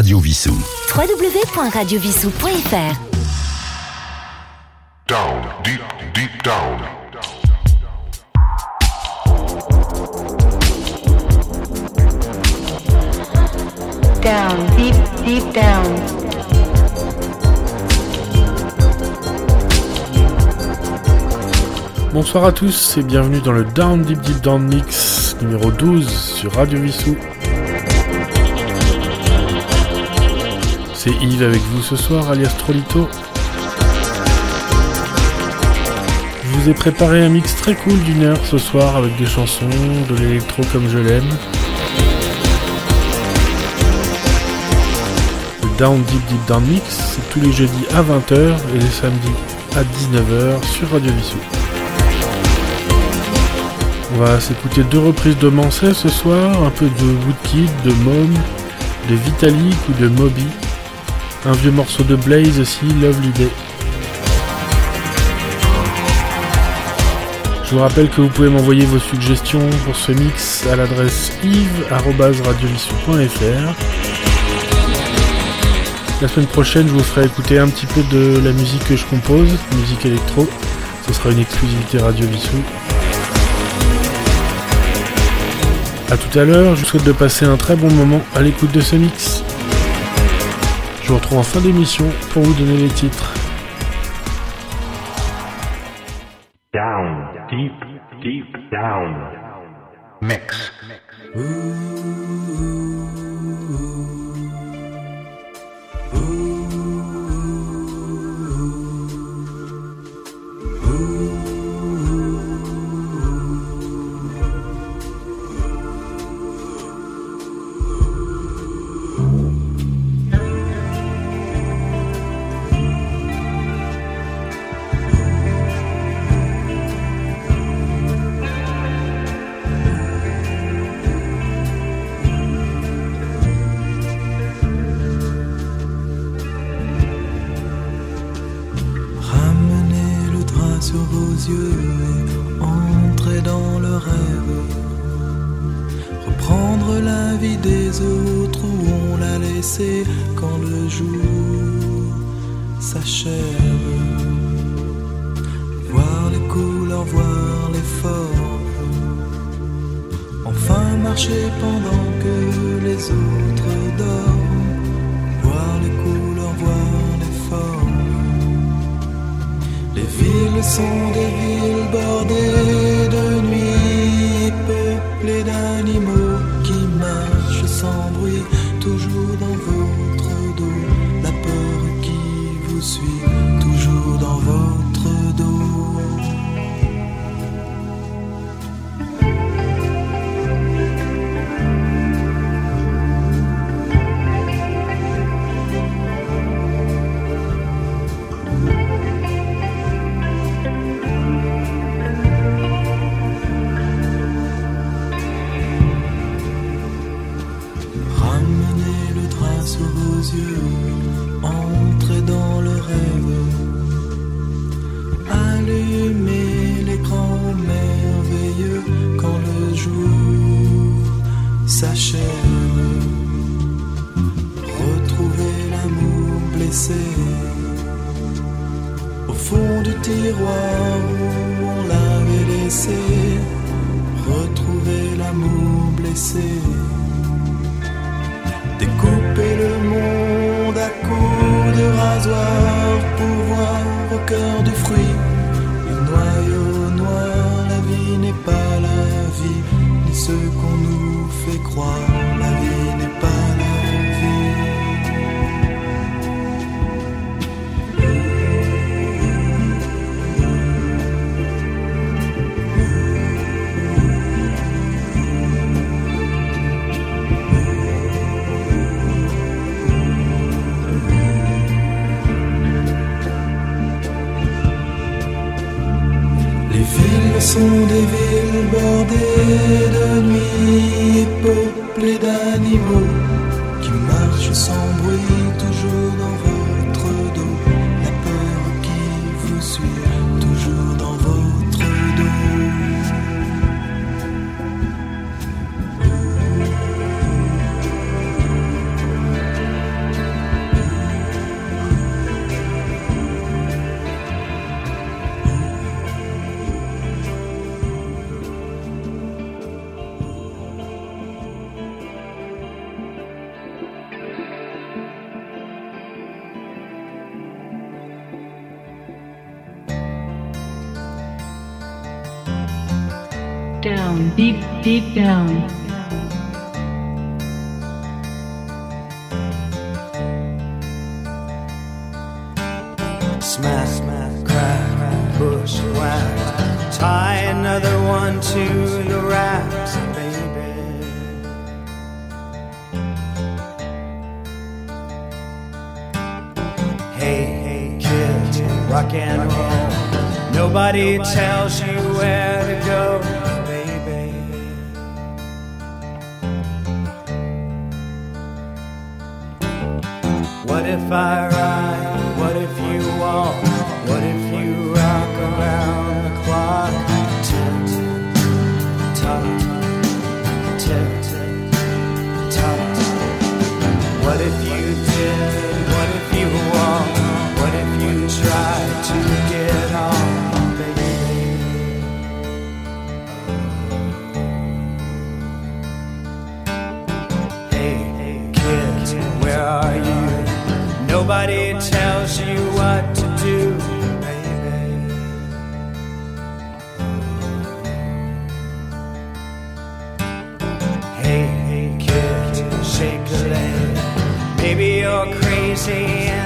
Radio Vissou. www.radiovissou.fr Down, deep, deep down. Down, deep, deep down. Bonsoir à tous et bienvenue dans le Down Deep Deep Down Mix numéro 12 sur Radio Vissou. C'est Yves avec vous ce soir, alias Trolito. Je vous ai préparé un mix très cool d'une heure ce soir avec des chansons, de l'électro comme je l'aime. Le Down Deep Deep Down Mix, c'est tous les jeudis à 20h et les samedis à 19h sur Radio Vissou. On va s'écouter deux reprises de Manset ce soir, un peu de Woodkid, de Mom, de Vitalik ou de Moby. Un vieux morceau de Blaze aussi, Lovely Day. Je vous rappelle que vous pouvez m'envoyer vos suggestions pour ce mix à l'adresse yves.radiovissou.fr. La semaine prochaine, je vous ferai écouter un petit peu de la musique que je compose, musique électro. Ce sera une exclusivité Radio Vissou. A tout à l'heure, je vous souhaite de passer un très bon moment à l'écoute de ce mix. Je vous retrouve en fin d'émission pour vous donner les titres. Down, deep, deep down. Mix. Au fond du tiroir où on l'avait laissé. Retrouvez l'amour blessé. Découper le monde à coups de rasoir pour voir au cœur du fruit le noyau noir. La vie n'est pas la vie, ni ce qu'on nous fait croire. Sont des villes bordées de nuit, peuplées d'animaux another one to the racks, baby. Hey, hey, kid, rock and roll. Nobody tells you where to go, baby. What if I ride? What if you walk? What if you rock around the clock? Nobody tells. What if you did? What if you? What if you tried to get on, hey, kids, where are you? Nobody tells you what you're crazy.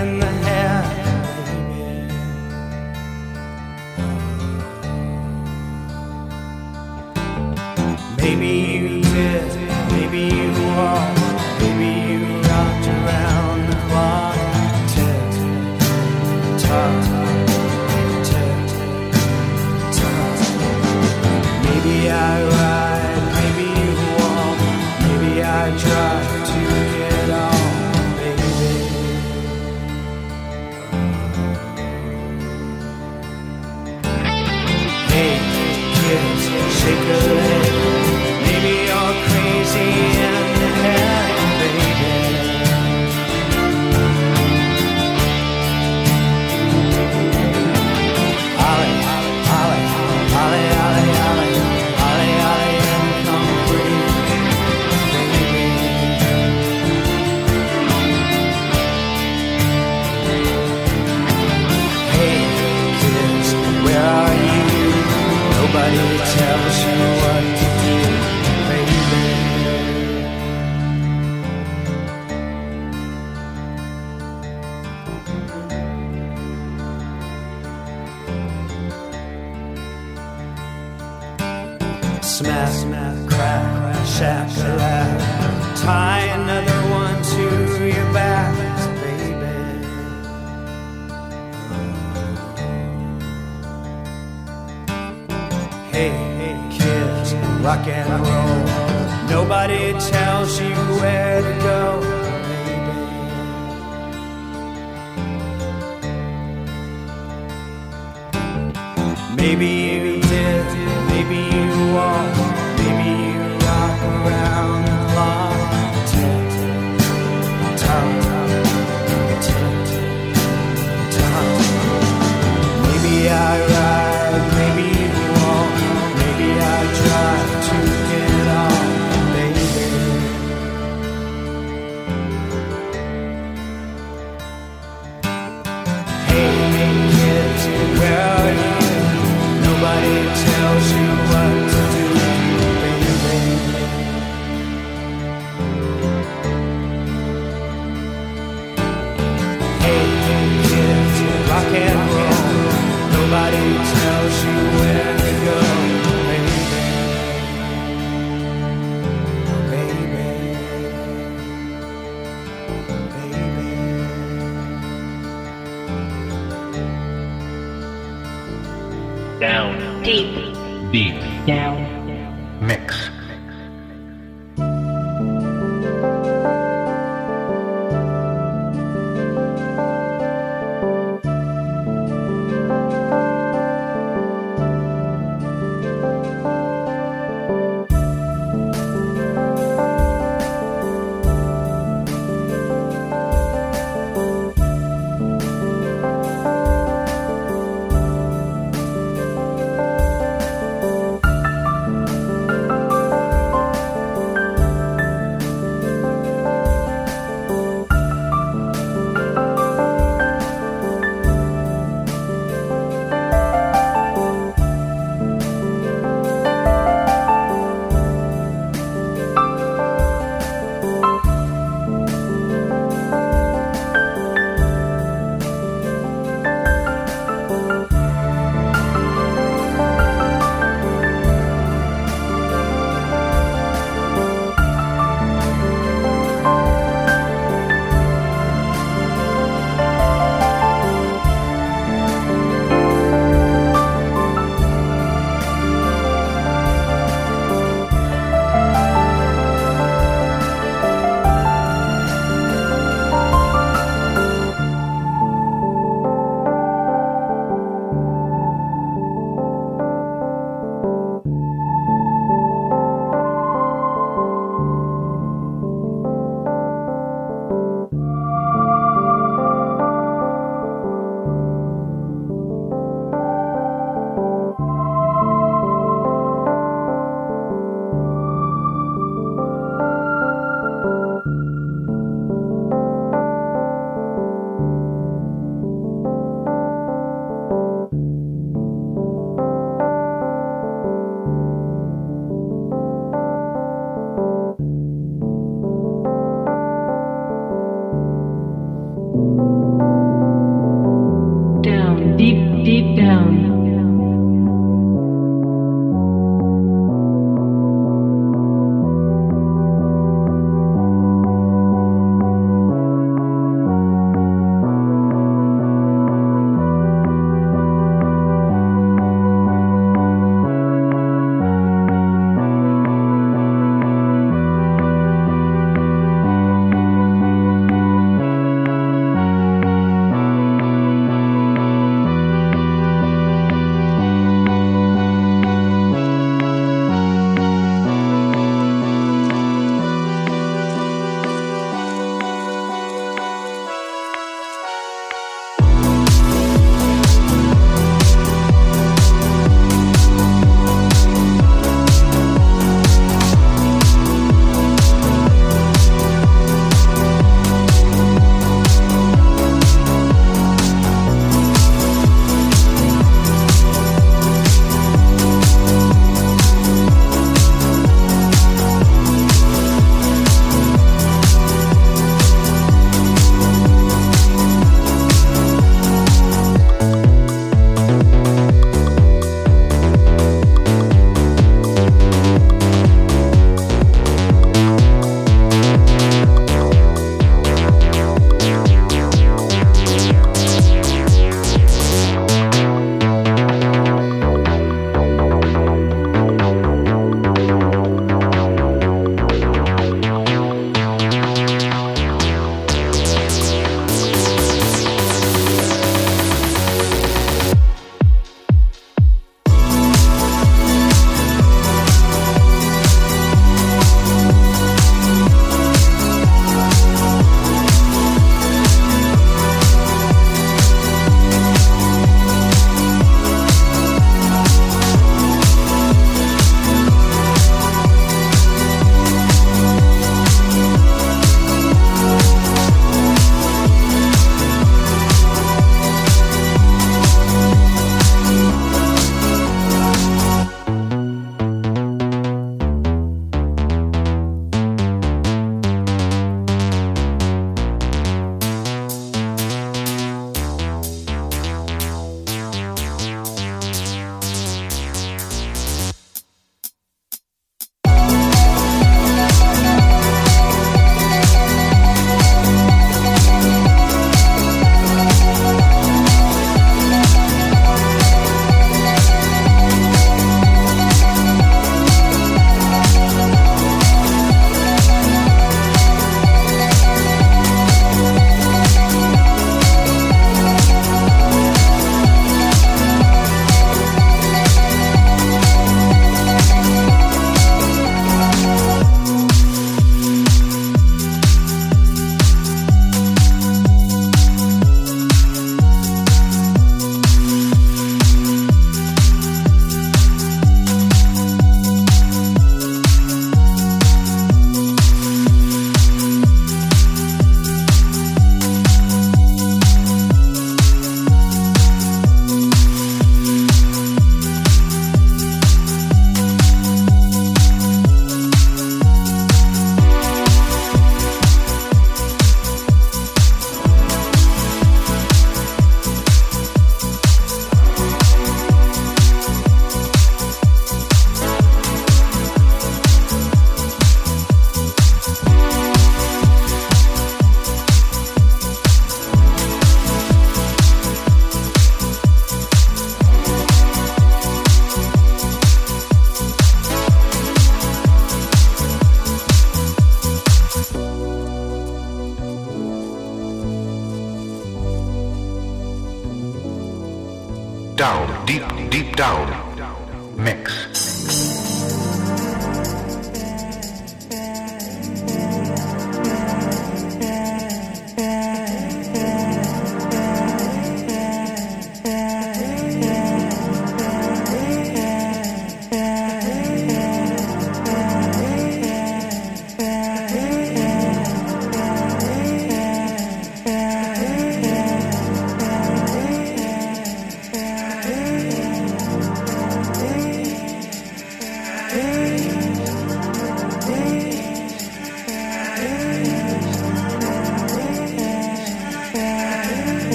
now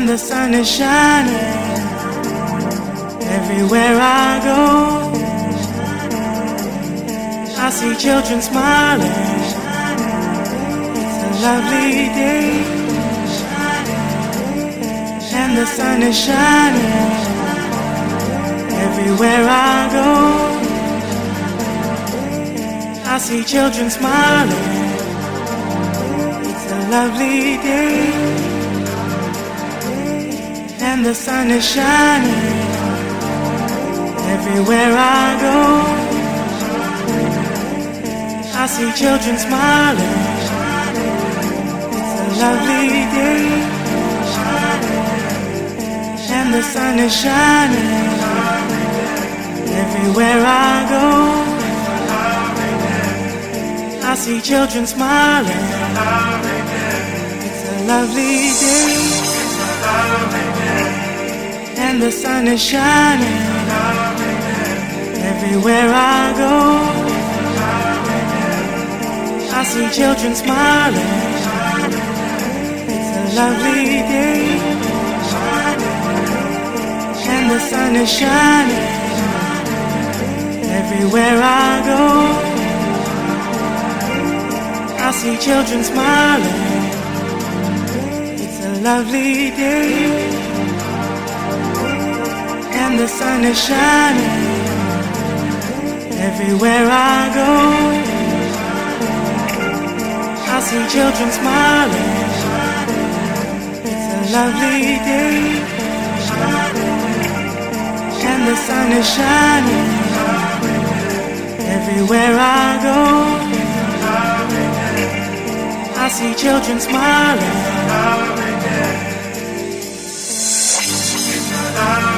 and the sun is shining everywhere I go. I see children smiling. It's a lovely day, and the sun is shining everywhere I go. I see children smiling. Lovely day, and the sun is shining everywhere I go. I see children smiling. It's a lovely day, and the sun is shining everywhere I go. I see children smiling. Lovely day, and the sun is shining everywhere I go. I see children smiling. It's a lovely day, and the sun is shining everywhere I go. I see children smiling. Lovely day, and the sun is shining everywhere I go. I see children smiling. It's a lovely day, and the sun is shining everywhere I go. I see children smiling. Down,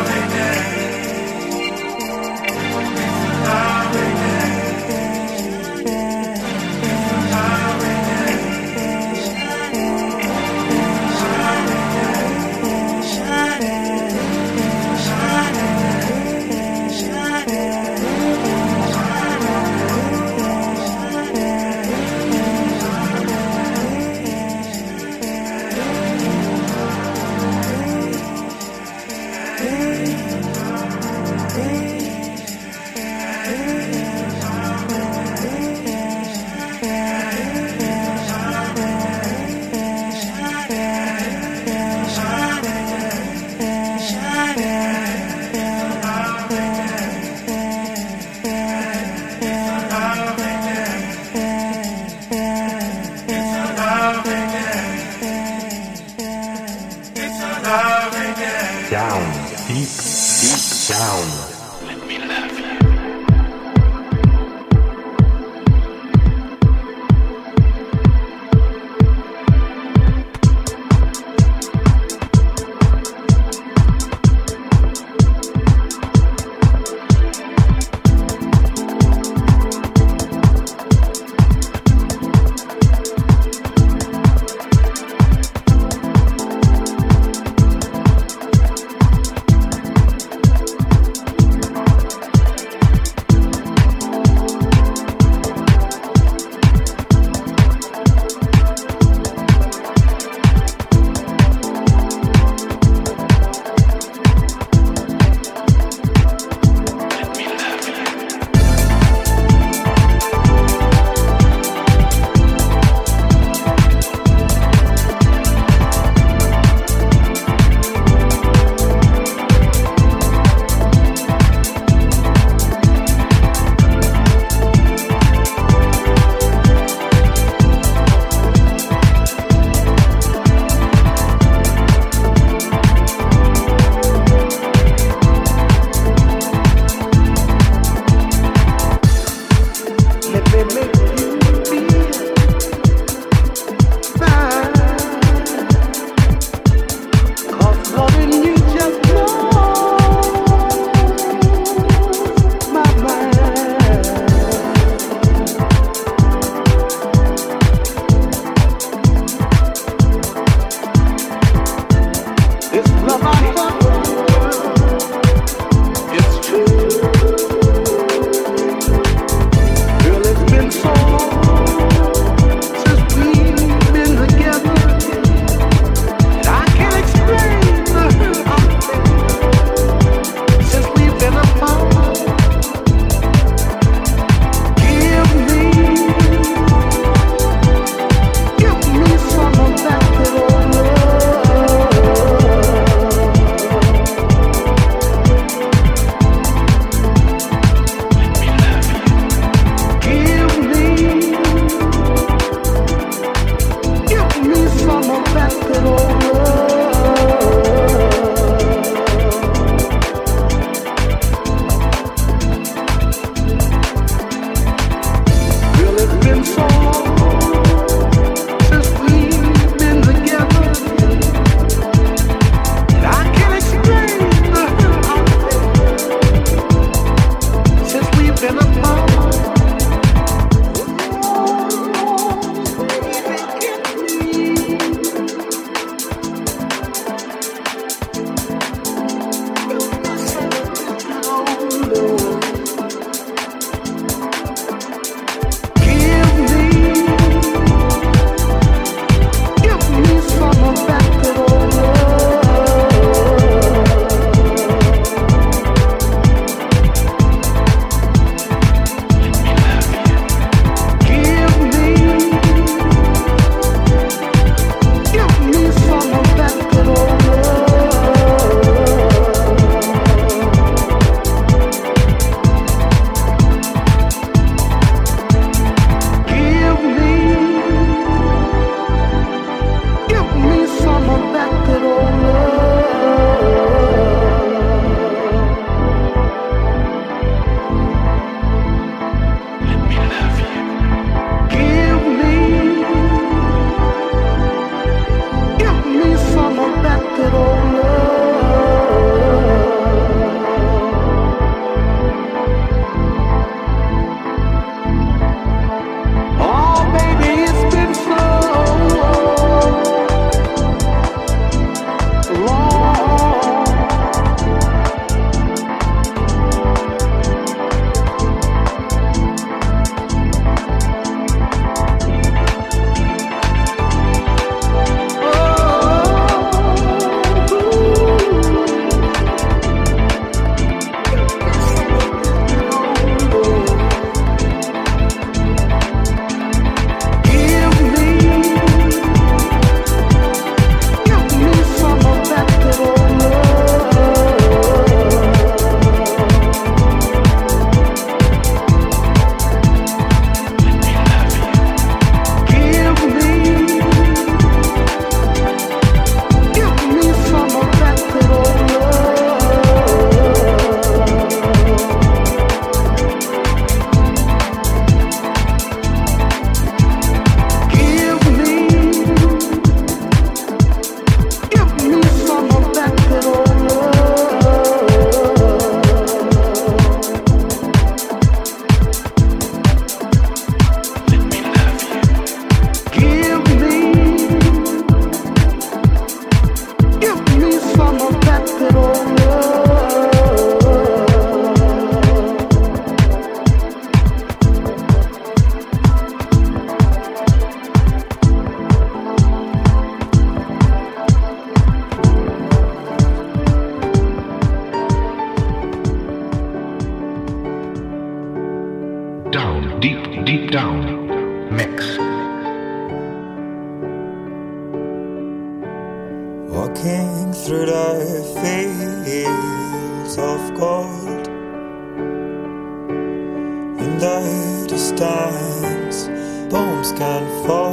under distans Bom can fall.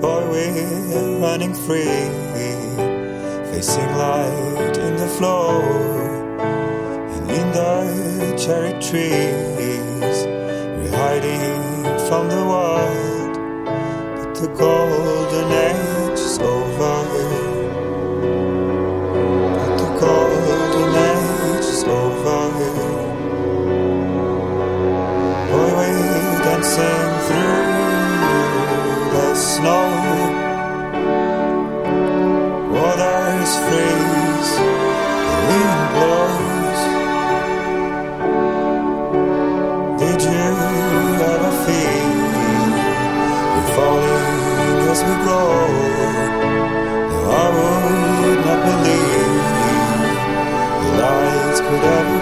Boy, we're running free. Facing light in the flow And in the cherry trees. We're hiding from the world But the golden age is over. could ever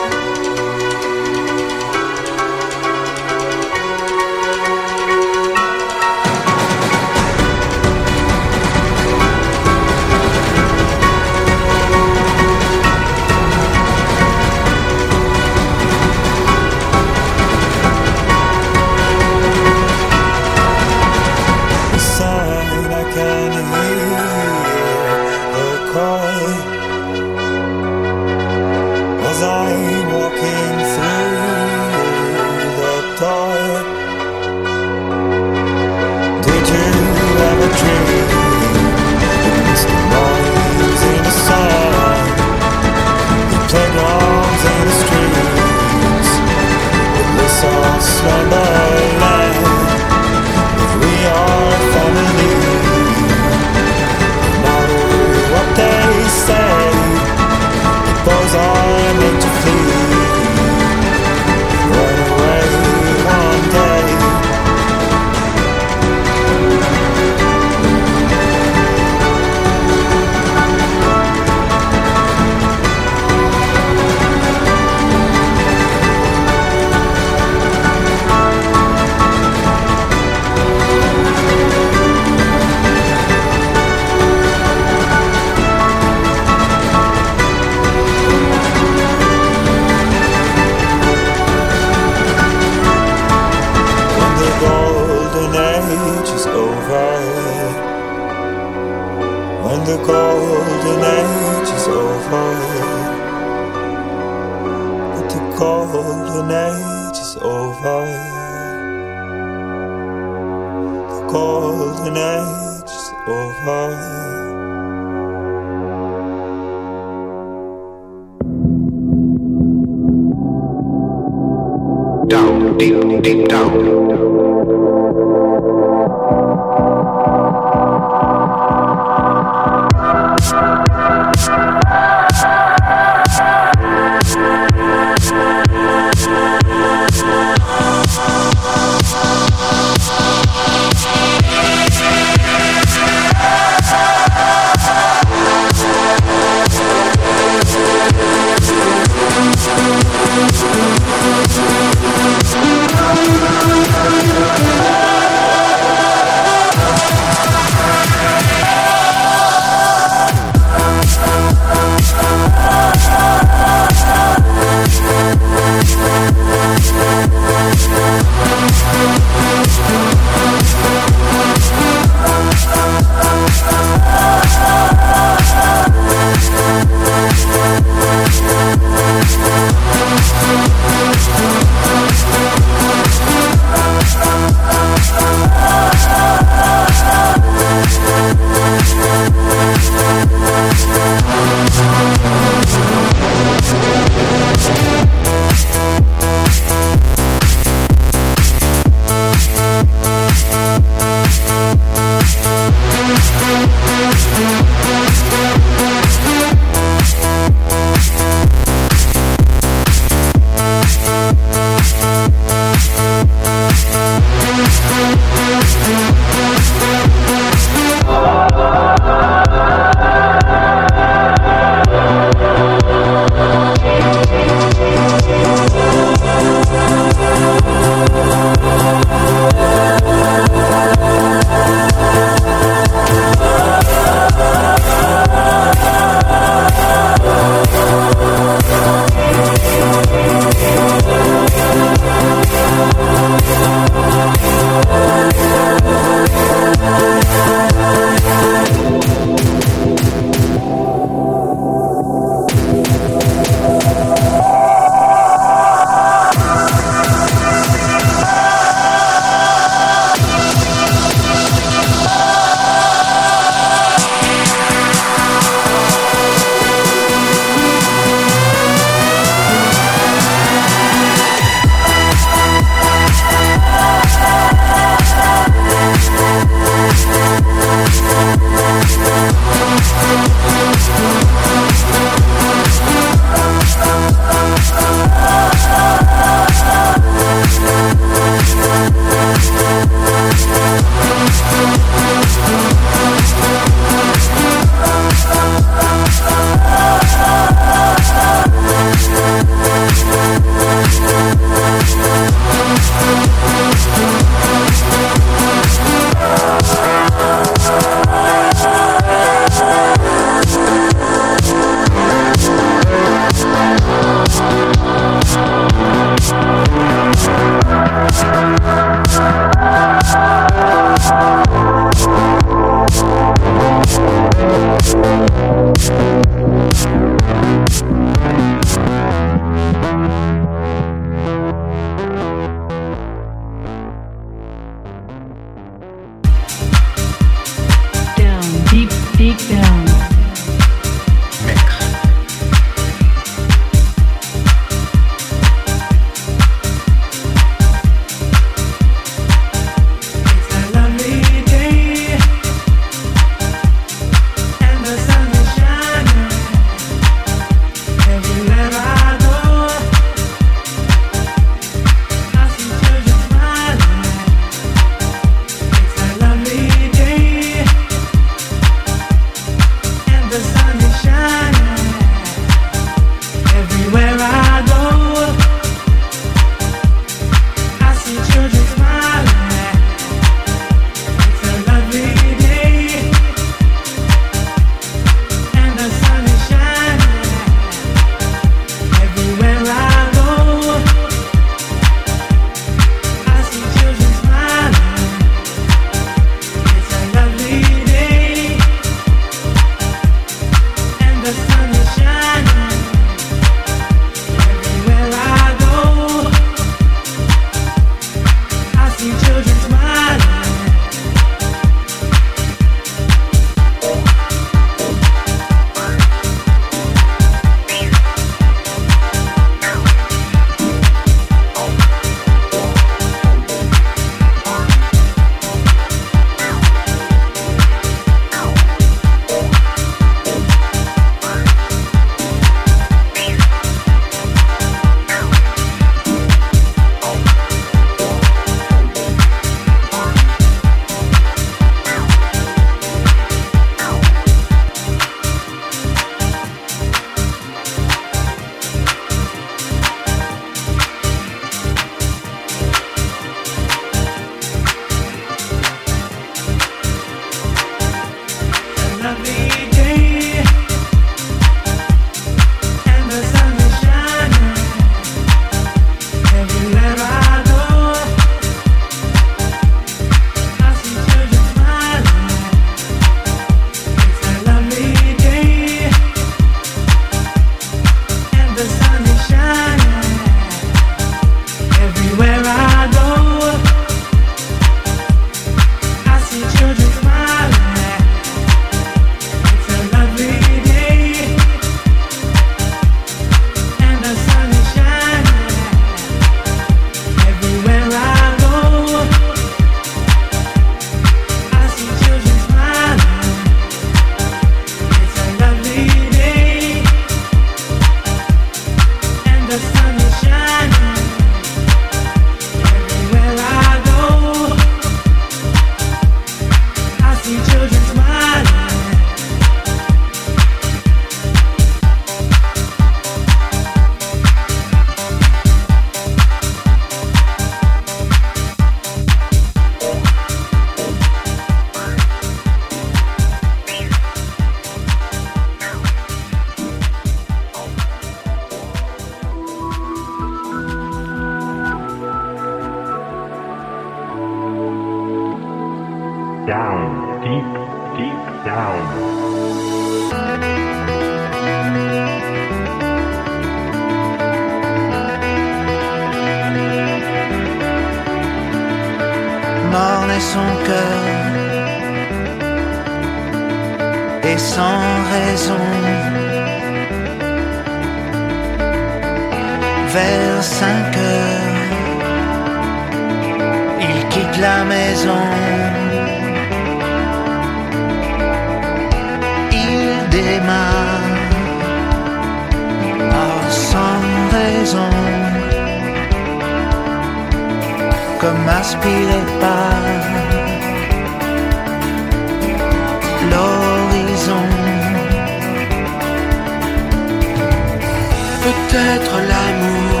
peut-être l'amour,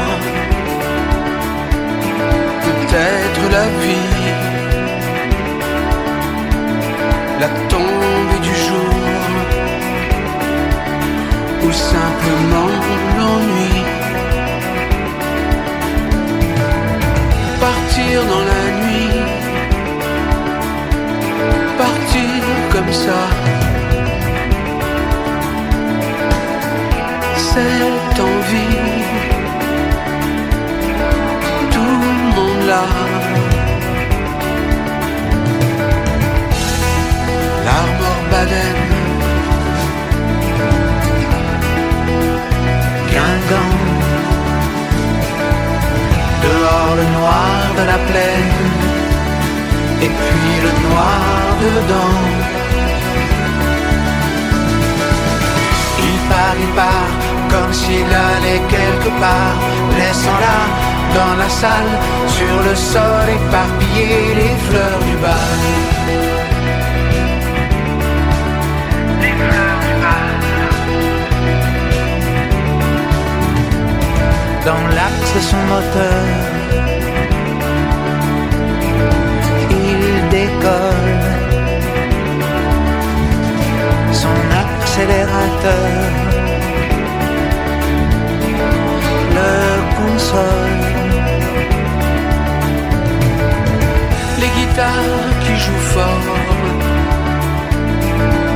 peut-être la vie, la tombe du jour, ou simplement l'ennui. Partir dans la nuit, partir comme ça. cette envie. Tout le monde l'a. L'armor Baden. Guingamp. Dehors le noir de la plaine. Et puis le noir dedans. il part, il part, comme s'il allait quelque part, laissant là, dans la salle, sur le sol éparpillé, les fleurs du bal. Les fleurs du bal. Dans l'axe de son moteur, il décolle son accélérateur Les guitares qui jouent fort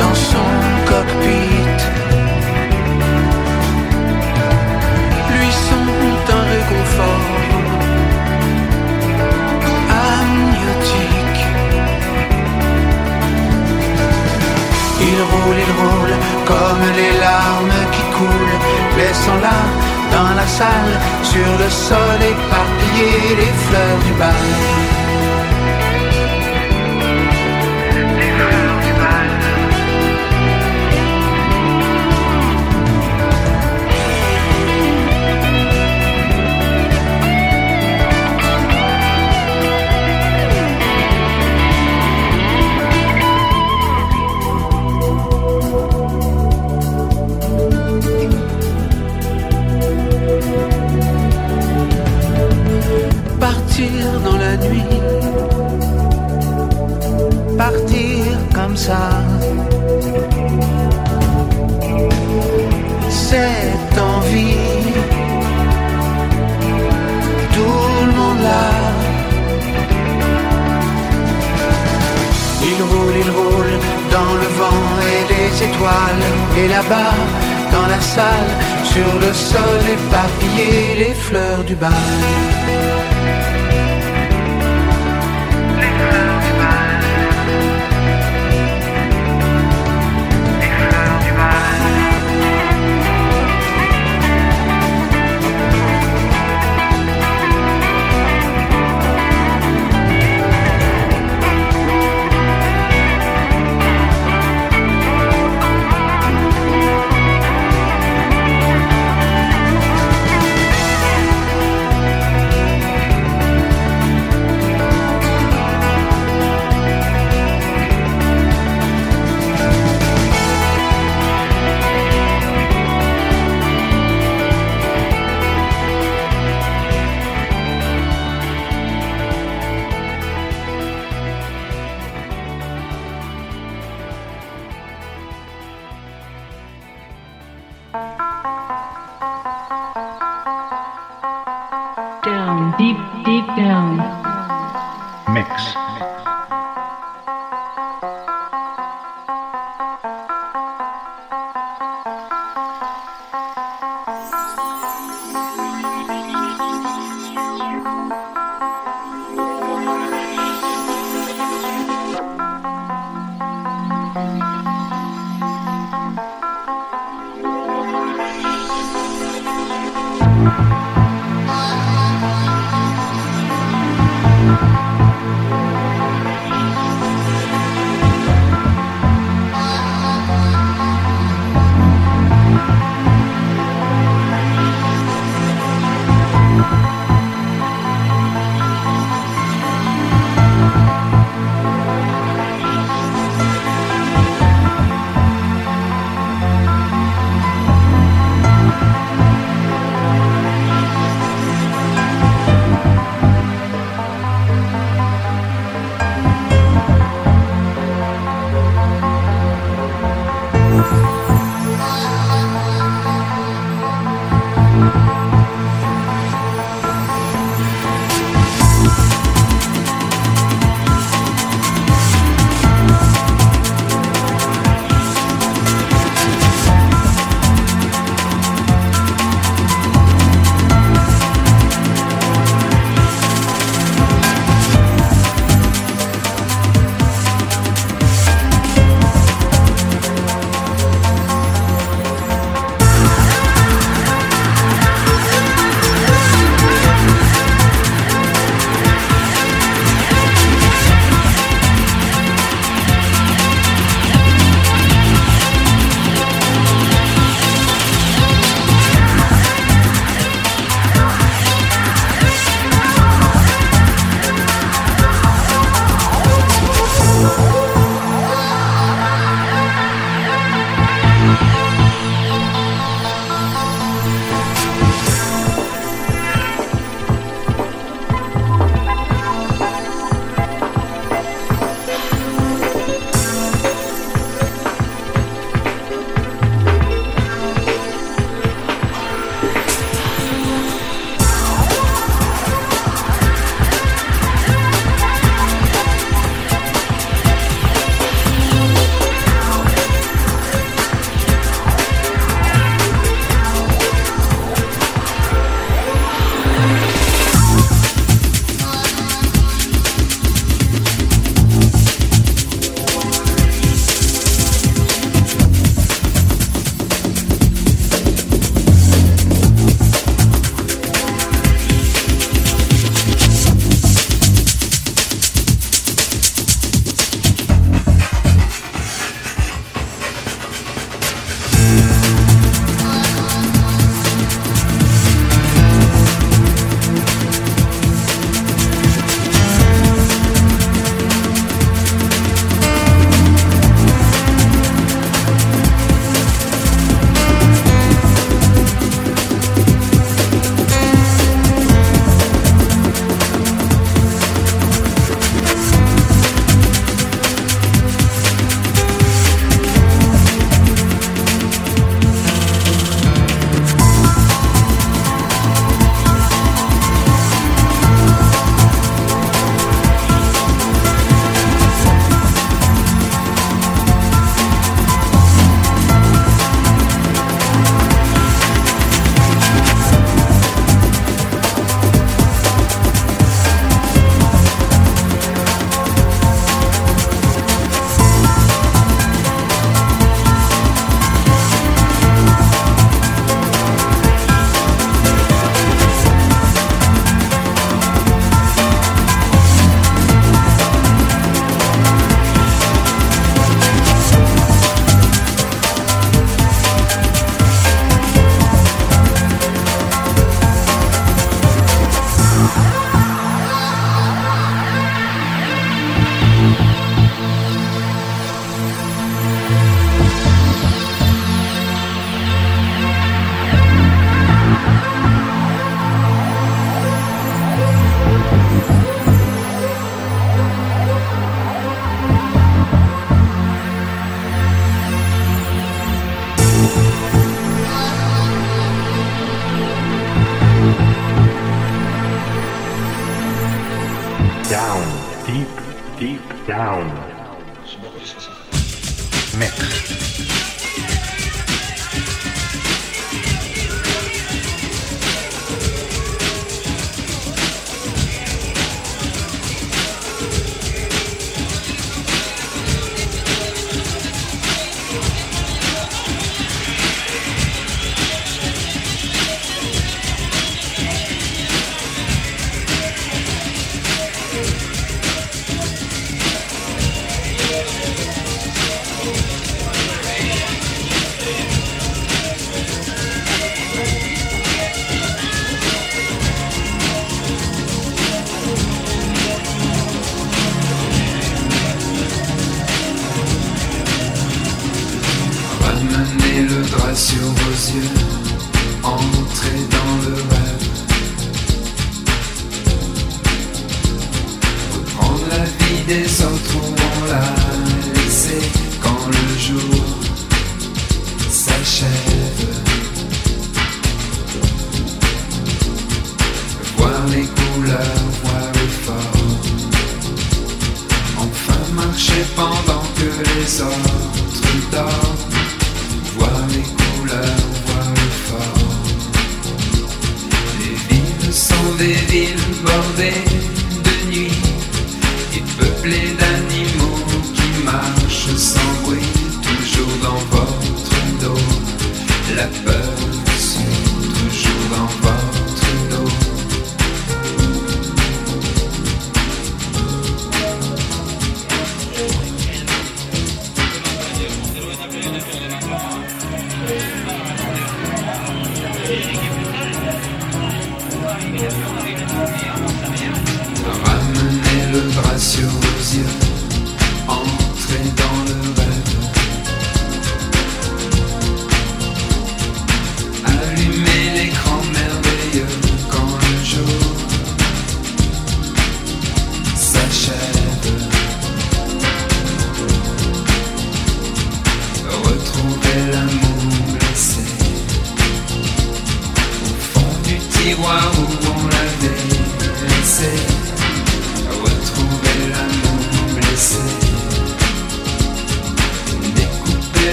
dans son cockpit dans la salle, sur le sol éparpillé les fleurs du bal. Ça. Cette envie, tout le monde l'a. Il roule, il roule dans le vent et les étoiles. Et là-bas, dans la salle, sur le sol éparpillé, les fleurs du bal.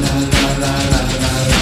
la la la la la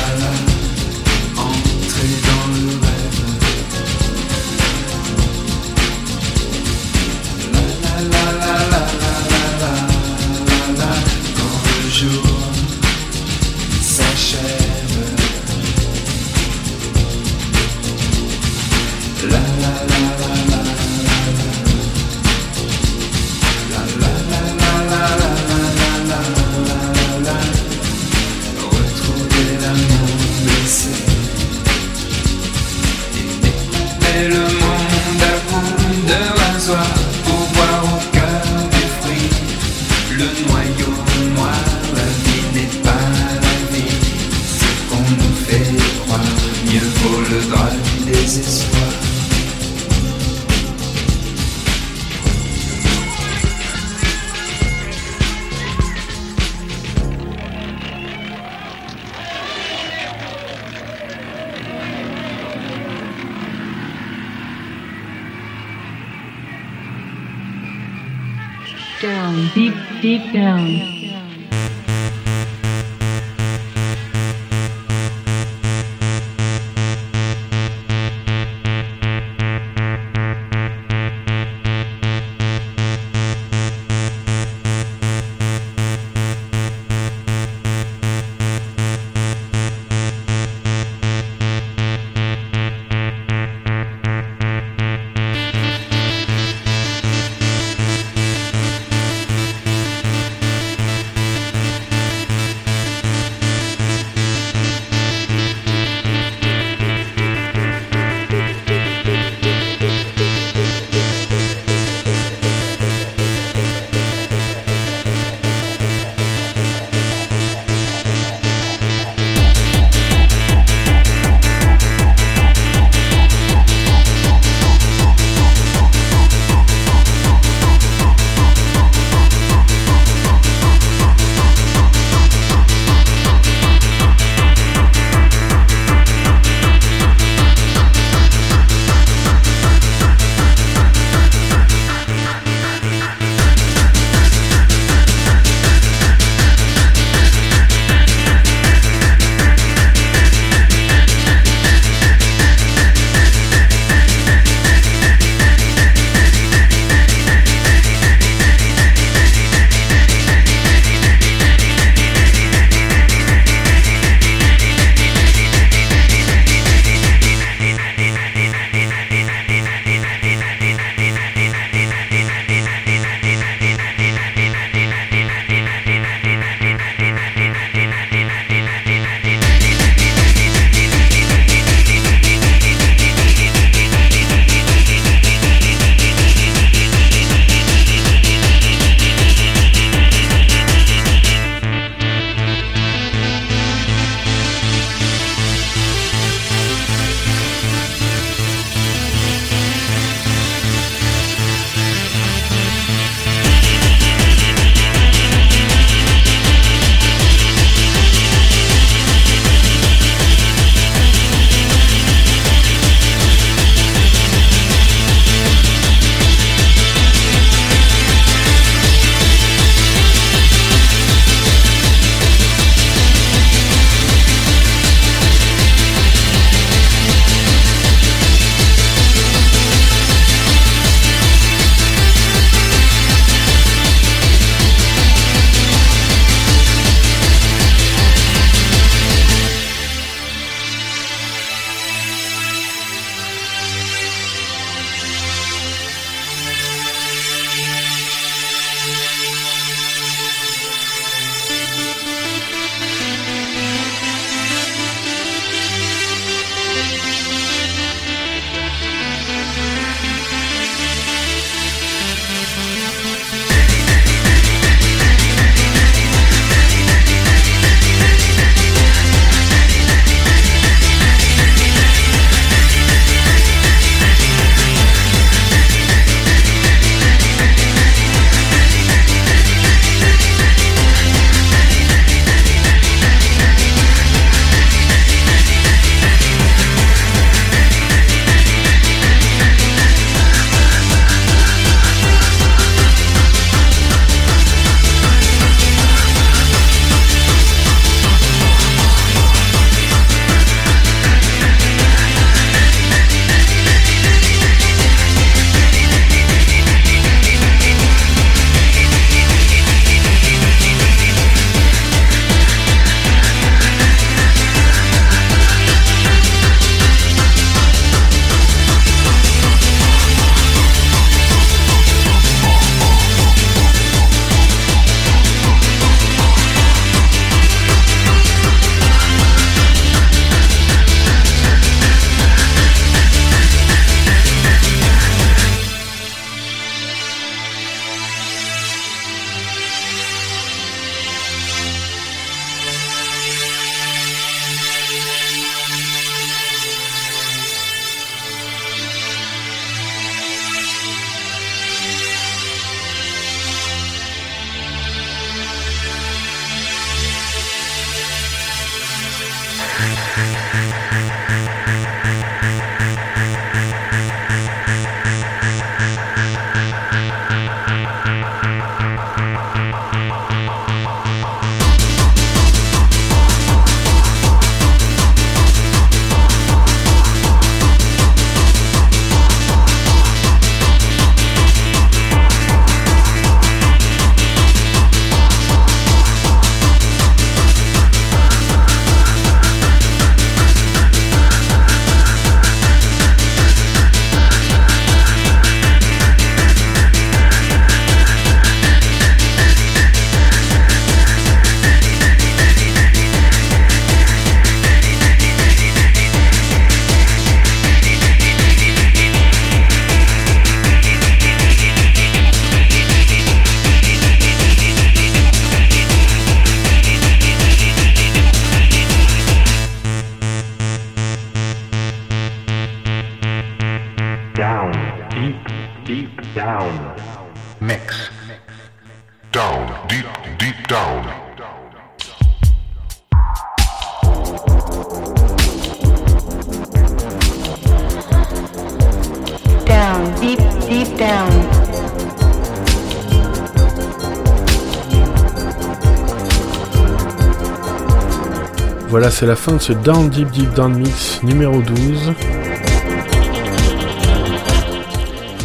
Voilà, c'est la fin de ce Down Deep Deep Down Mix numéro 12.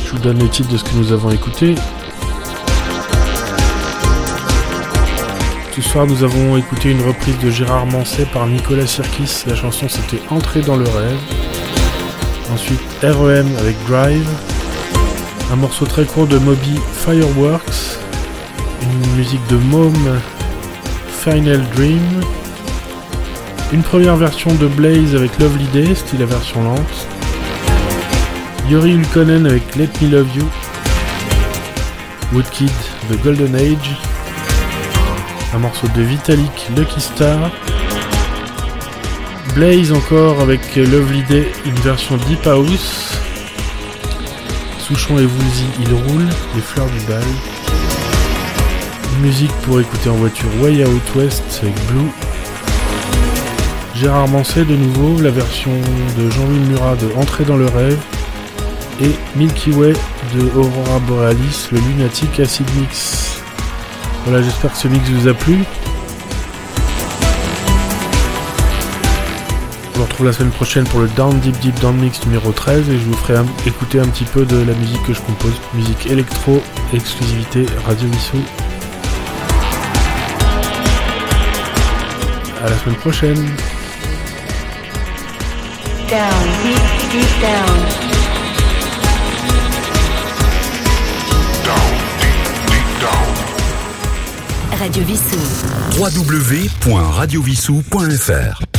Je vous donne les titres de ce que nous avons écouté. Ce soir, nous avons écouté une reprise de Gérard Manset par Nicolas Sirkis. La chanson c'était Entrer dans le rêve. Ensuite, REM avec Drive. Un morceau très court de Moby Fireworks. Une musique de Mom Final Dream. Une première version de Blaze avec Lovely Day, style version lente. Yuri Ulkonen avec Let Me Love You. Woodkid, The Golden Age. Un morceau de Vitalik, Lucky Star. Blaze encore avec Lovely Day, une version Deep House. Souchon et Woolsey, il roule, les fleurs du bal. Une musique pour écouter en voiture Way Out West avec Blue. Gérard Manset de nouveau, la version de Jean-Louis Murat de Entrer dans le rêve et Milky Way de Aurora Borealis, le Lunatic Acid Mix. Voilà, j'espère que ce mix vous a plu. Je vous retrouve la semaine prochaine pour le Down Deep Deep Down Mix numéro 13 et je vous ferai écouter un petit peu de la musique que je compose, musique électro, exclusivité Radio Vissou. À la semaine prochaine. Down, deep, deep down. Down, deep, deep down. Radio Vissou. www.radiovissou.fr